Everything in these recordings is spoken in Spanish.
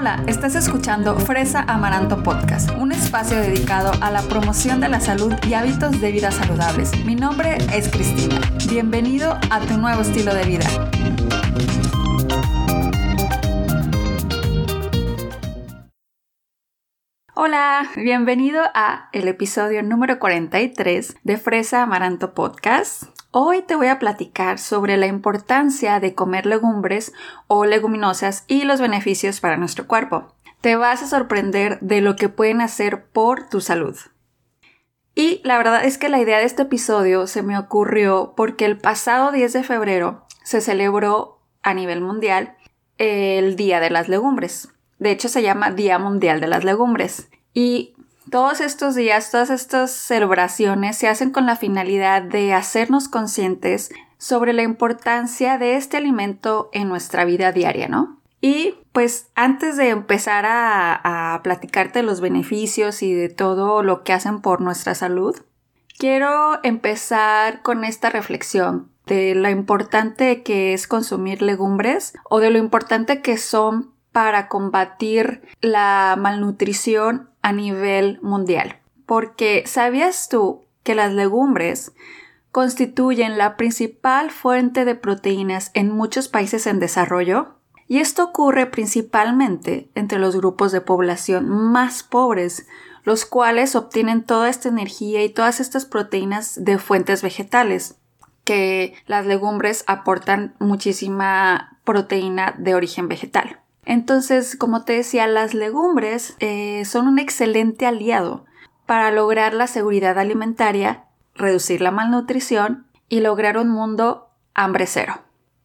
Hola, estás escuchando Fresa Amaranto Podcast, un espacio dedicado a la promoción de la salud y hábitos de vida saludables. Mi nombre es Cristina. Bienvenido a tu nuevo estilo de vida. Hola, bienvenido a el episodio número 43 de Fresa Amaranto Podcast. Hoy te voy a platicar sobre la importancia de comer legumbres o leguminosas y los beneficios para nuestro cuerpo. Te vas a sorprender de lo que pueden hacer por tu salud. Y la verdad es que la idea de este episodio se me ocurrió porque el pasado 10 de febrero se celebró a nivel mundial el Día de las Legumbres. De hecho, se llama Día Mundial de las Legumbres. Y todos estos días, todas estas celebraciones se hacen con la finalidad de hacernos conscientes sobre la importancia de este alimento en nuestra vida diaria, ¿no? Y pues antes de empezar a, a platicarte los beneficios y de todo lo que hacen por nuestra salud, quiero empezar con esta reflexión de lo importante que es consumir legumbres o de lo importante que son para combatir la malnutrición a nivel mundial. Porque ¿sabías tú que las legumbres constituyen la principal fuente de proteínas en muchos países en desarrollo? Y esto ocurre principalmente entre los grupos de población más pobres, los cuales obtienen toda esta energía y todas estas proteínas de fuentes vegetales, que las legumbres aportan muchísima proteína de origen vegetal. Entonces, como te decía, las legumbres eh, son un excelente aliado para lograr la seguridad alimentaria, reducir la malnutrición y lograr un mundo hambre cero.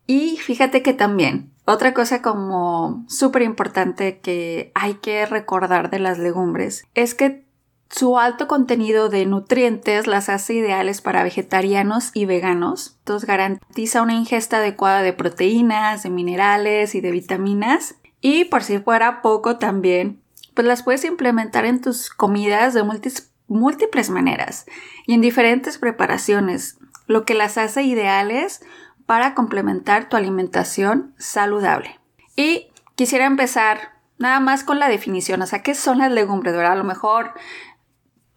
Y fíjate que también, otra cosa como súper importante que hay que recordar de las legumbres es que su alto contenido de nutrientes las hace ideales para vegetarianos y veganos. Entonces garantiza una ingesta adecuada de proteínas, de minerales y de vitaminas y por si fuera poco también, pues las puedes implementar en tus comidas de múltiples maneras y en diferentes preparaciones, lo que las hace ideales para complementar tu alimentación saludable. Y quisiera empezar nada más con la definición, o sea, ¿qué son las legumbres? ¿verdad? A lo mejor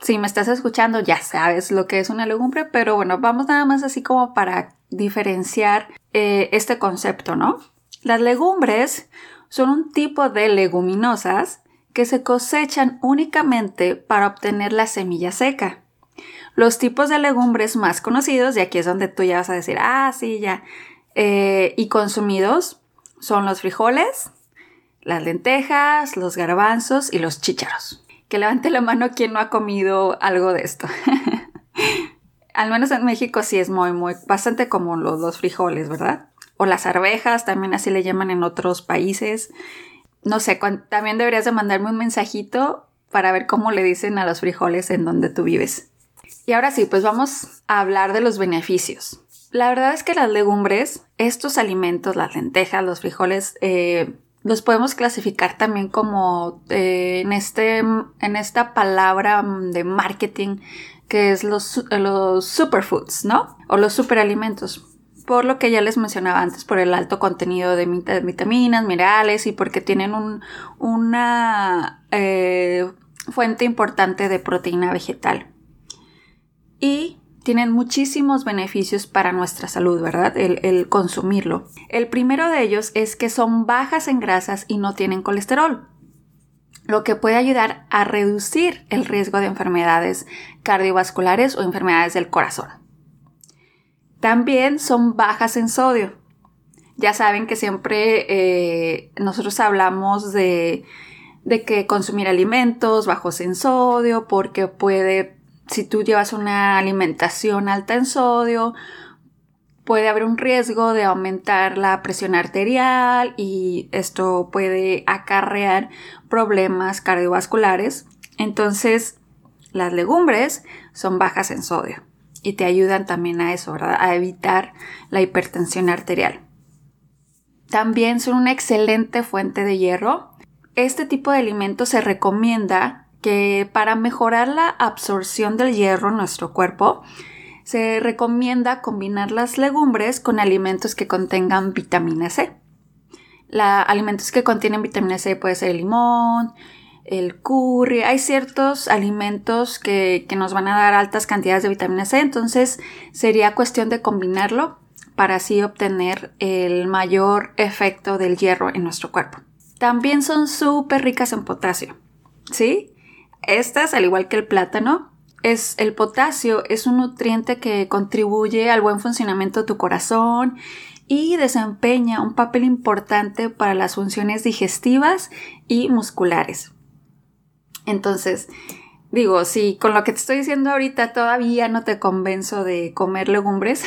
si me estás escuchando ya sabes lo que es una legumbre, pero bueno, vamos nada más así como para diferenciar eh, este concepto, ¿no? Las legumbres son un tipo de leguminosas que se cosechan únicamente para obtener la semilla seca. Los tipos de legumbres más conocidos, y aquí es donde tú ya vas a decir, ah, sí, ya, eh, y consumidos son los frijoles, las lentejas, los garbanzos y los chícharos. Que levante la mano quien no ha comido algo de esto. Al menos en México sí es muy, muy, bastante común los, los frijoles, ¿verdad? O las arvejas, también así le llaman en otros países. No sé, también deberías de mandarme un mensajito para ver cómo le dicen a los frijoles en donde tú vives. Y ahora sí, pues vamos a hablar de los beneficios. La verdad es que las legumbres, estos alimentos, las lentejas, los frijoles, eh, los podemos clasificar también como eh, en, este, en esta palabra de marketing que es los, los superfoods, ¿no? O los superalimentos por lo que ya les mencionaba antes, por el alto contenido de vitaminas, minerales y porque tienen una eh, fuente importante de proteína vegetal. Y tienen muchísimos beneficios para nuestra salud, ¿verdad? El, el, consumirlo. El primero de ellos es que son bajas en grasas y no tienen colesterol, lo que puede ayudar a reducir el riesgo de enfermedades cardiovasculares o enfermedades del corazón. También son bajas en sodio. Ya saben que siempre eh, nosotros hablamos de, de que consumir alimentos bajos en sodio porque puede, si tú llevas una alimentación alta en sodio, puede haber un riesgo de aumentar la presión arterial y esto puede acarrear problemas cardiovasculares. Entonces, las legumbres son bajas en sodio y te ayudan también a eso, ¿verdad? A evitar la hipertensión arterial. También son una excelente fuente de hierro. Este tipo de alimentos se recomienda que para mejorar la absorción del hierro en nuestro cuerpo, se recomienda combinar las legumbres con alimentos que contengan vitamina C. La, alimentos que contienen vitamina C puede ser el limón, el curry. Hay ciertos alimentos que, que nos van a dar altas cantidades de vitamina C, entonces sería cuestión de combinarlo para así obtener el mayor efecto del hierro en nuestro cuerpo. También son súper ricas en potasio, ¿sí? Estas, al igual que el plátano, es el potasio es un nutriente que contribuye al buen funcionamiento de tu corazón y desempeña un papel importante para las funciones digestivas y musculares. Entonces, digo, si con lo que te estoy diciendo ahorita todavía no te convenzo de comer legumbres,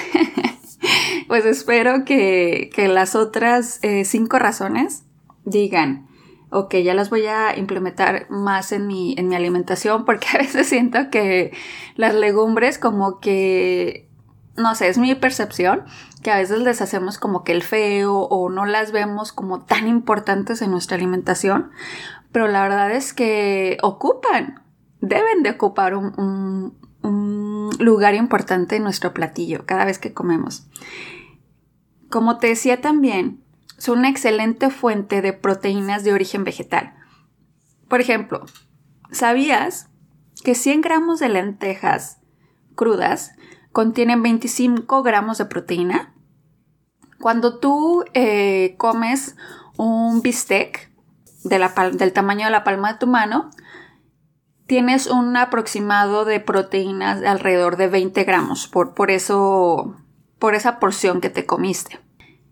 pues espero que, las otras eh, cinco razones digan, ok, ya las voy a implementar más en mi, en mi alimentación porque a veces siento que las legumbres como que, no sé, es mi percepción, que a veces les hacemos como que el feo o no las vemos como tan importantes en nuestra alimentación, pero la verdad es que ocupan, deben de ocupar un, lugar importante en nuestro platillo cada vez que comemos. Como te decía también, son una excelente fuente de proteínas de origen vegetal. Por ejemplo, ¿sabías que 100 gramos de lentejas crudas contienen 25 gramos de proteína? Cuando tú eh, comes un bistec del tamaño de la palma de tu mano, tienes un aproximado de proteínas de alrededor de 20 gramos, por, por eso por esa porción que te comiste.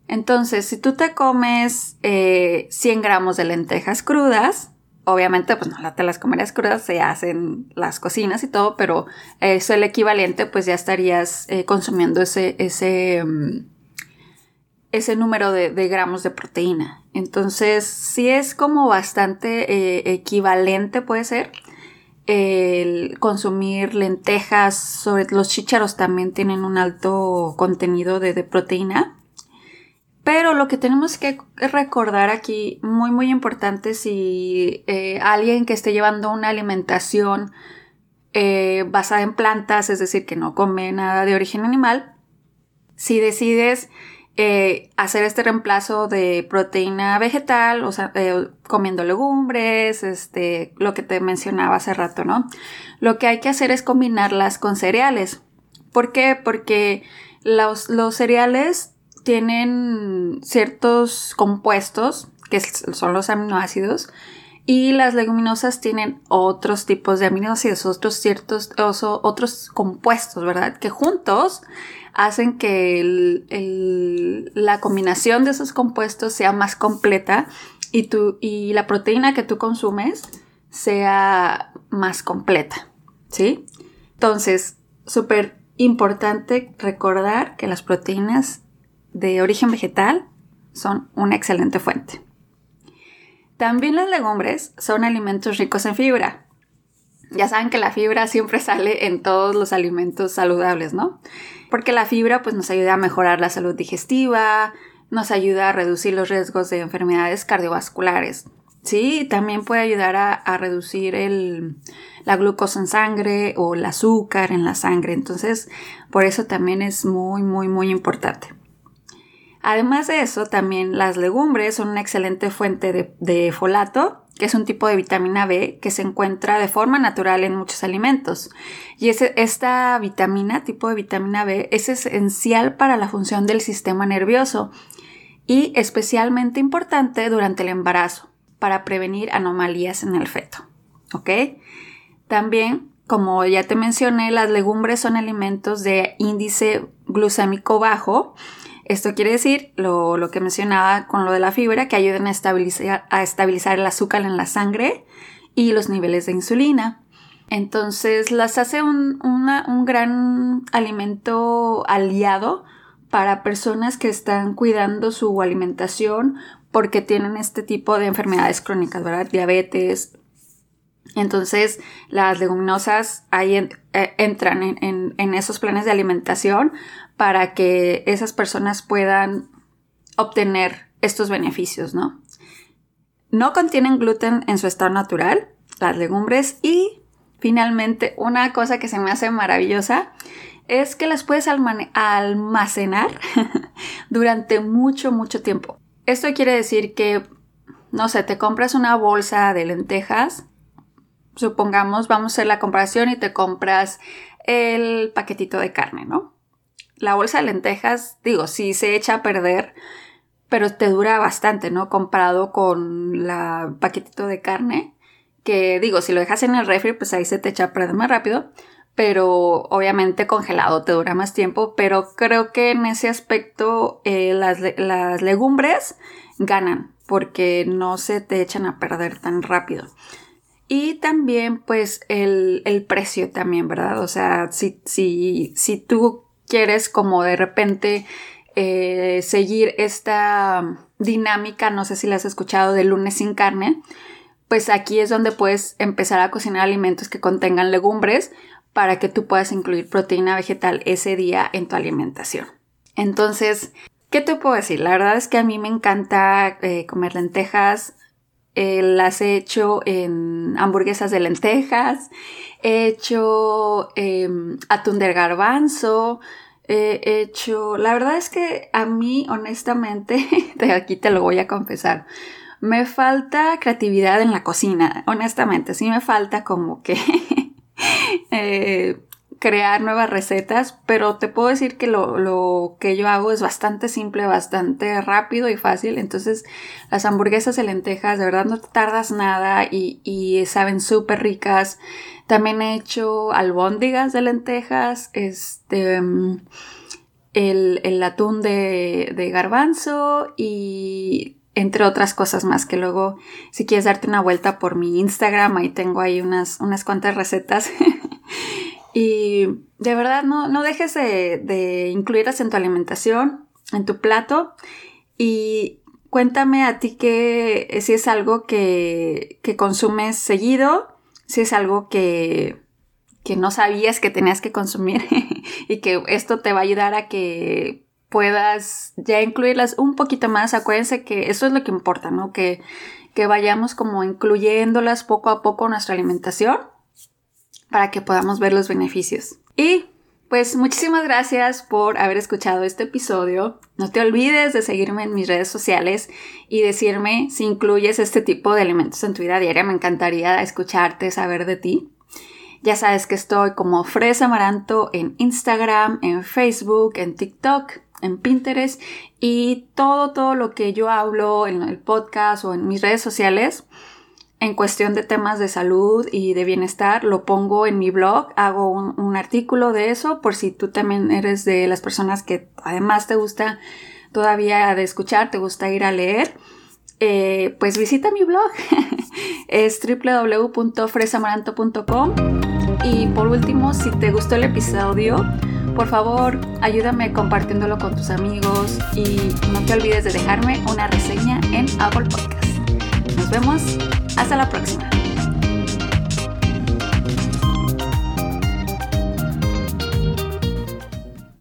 Entonces, si tú te comes 100 eh, gramos de lentejas crudas, obviamente pues no te las comerías crudas, se hacen las cocinas y todo, pero es el equivalente, pues ya estarías eh, consumiendo ese, ese, mm, ese número de, gramos de proteína. Entonces, sí es como bastante eh, equivalente, puede ser, el consumir lentejas, los chícharos también tienen un alto contenido de, proteína. Pero lo que tenemos que recordar aquí, muy muy importante, si eh, alguien que esté llevando una alimentación eh, basada en plantas, es decir, que no come nada de origen animal, si decides eh, hacer este reemplazo de proteína vegetal, o sea, eh, comiendo legumbres, este, lo que te mencionaba hace rato, ¿no? Lo que hay que hacer es combinarlas con cereales. ¿Por qué? Porque los, los cereales tienen ciertos compuestos, que son los aminoácidos, y las leguminosas tienen otros tipos de aminoácidos, otros ciertos, otros compuestos, ¿verdad? Que juntos hacen que la combinación de esos compuestos sea más completa y, y la proteína que tú consumes sea más completa, ¿sí? Entonces, súper importante recordar que las proteínas de origen vegetal son una excelente fuente. También las legumbres son alimentos ricos en fibra. Ya saben que la fibra siempre sale en todos los alimentos saludables, ¿no? Porque la fibra pues nos ayuda a mejorar la salud digestiva, nos ayuda a reducir los riesgos de enfermedades cardiovasculares. Sí, también puede ayudar a, reducir la glucosa en sangre o el azúcar en la sangre. Entonces, por eso también es muy, muy, muy importante. Además de eso, también las legumbres son una excelente fuente de folato que es un tipo de vitamina B que se encuentra de forma natural en muchos alimentos. Y esta vitamina, tipo de vitamina B, es esencial para la función del sistema nervioso y especialmente importante durante el embarazo para prevenir anomalías en el feto. ¿Ok? También, como ya te mencioné, las legumbres son alimentos de índice glucémico bajo esto quiere decir lo, que mencionaba con lo de la fibra, que ayudan a estabilizar, a estabilizar el azúcar en la sangre y los niveles de insulina. Entonces las hace un, un gran alimento aliado para personas que están cuidando su alimentación porque tienen este tipo de enfermedades crónicas, ¿verdad? Diabetes. Entonces las leguminosas ahí eh, entran en, en, esos planes de alimentación para que esas personas puedan obtener estos beneficios, ¿no? No contienen gluten en su estado natural, las legumbres, y finalmente una cosa que se me hace maravillosa es que las puedes almacenar durante mucho, mucho tiempo. Esto quiere decir que, no sé, te compras una bolsa de lentejas, supongamos, vamos a hacer la comparación y te compras el paquetito de carne, ¿no? La bolsa de lentejas, digo, sí se echa a perder, pero te dura bastante, ¿no? Comparado con la paquetito de carne, que digo, si lo dejas en el refri, pues ahí se te echa a perder más rápido, pero obviamente congelado te dura más tiempo, pero creo que en ese aspecto eh, las, las legumbres ganan, porque no se te echan a perder tan rápido. Y también, pues, el, el, precio también, ¿verdad? O sea, si, si, si tú quieres como de repente eh, seguir esta dinámica, no sé si la has escuchado, de lunes sin carne, pues aquí es donde puedes empezar a cocinar alimentos que contengan legumbres para que tú puedas incluir proteína vegetal ese día en tu alimentación. Entonces, ¿qué te puedo decir? La verdad es que a mí me encanta eh, comer lentejas. Eh, las he hecho en hamburguesas de lentejas, he hecho em, atún del garbanzo, he hecho, la verdad es que a mí honestamente, de aquí te lo voy a confesar, me falta creatividad en la cocina, honestamente, sí me falta como que eh, crear nuevas recetas, pero te puedo decir que lo, que yo hago es bastante simple, bastante rápido y fácil. Entonces, las hamburguesas de lentejas, de verdad no te tardas nada y, y saben súper ricas. También he hecho albóndigas de lentejas, este, mm, el, atún de, de garbanzo y entre otras cosas más que luego si quieres darte una vuelta por mi Instagram ahí tengo ahí unas, unas cuantas recetas y de verdad no, no dejes de, incluirlas en tu alimentación en tu plato y cuéntame a ti que si es algo que, que consumes seguido si es algo que, que no sabías que tenías que consumir y que esto te va a ayudar a que puedas ya incluirlas un poquito más. Acuérdense que eso es lo que importa, ¿no? Que, que vayamos como incluyéndolas poco a poco en nuestra alimentación para que podamos ver los beneficios. Y pues muchísimas gracias por haber escuchado este episodio. No te olvides de seguirme en mis redes sociales y decirme si incluyes este tipo de alimentos en tu vida diaria. Me encantaría escucharte, saber de ti. Ya sabes que estoy como Fresa Amaranto en Instagram, en Facebook, en TikTok, en Pinterest y todo, todo lo que yo hablo en el podcast o en mis redes sociales en cuestión de temas de salud y de bienestar, lo pongo en mi blog, hago un, artículo de eso por si tú también eres de las personas que además te gusta todavía de escuchar, te gusta ir a leer. Eh, pues visita mi blog, es www.fresamaranto.com y por último, si te gustó el episodio, por favor ayúdame compartiéndolo con tus amigos y no te olvides de dejarme una reseña en Apple Podcast. Nos vemos hasta la próxima.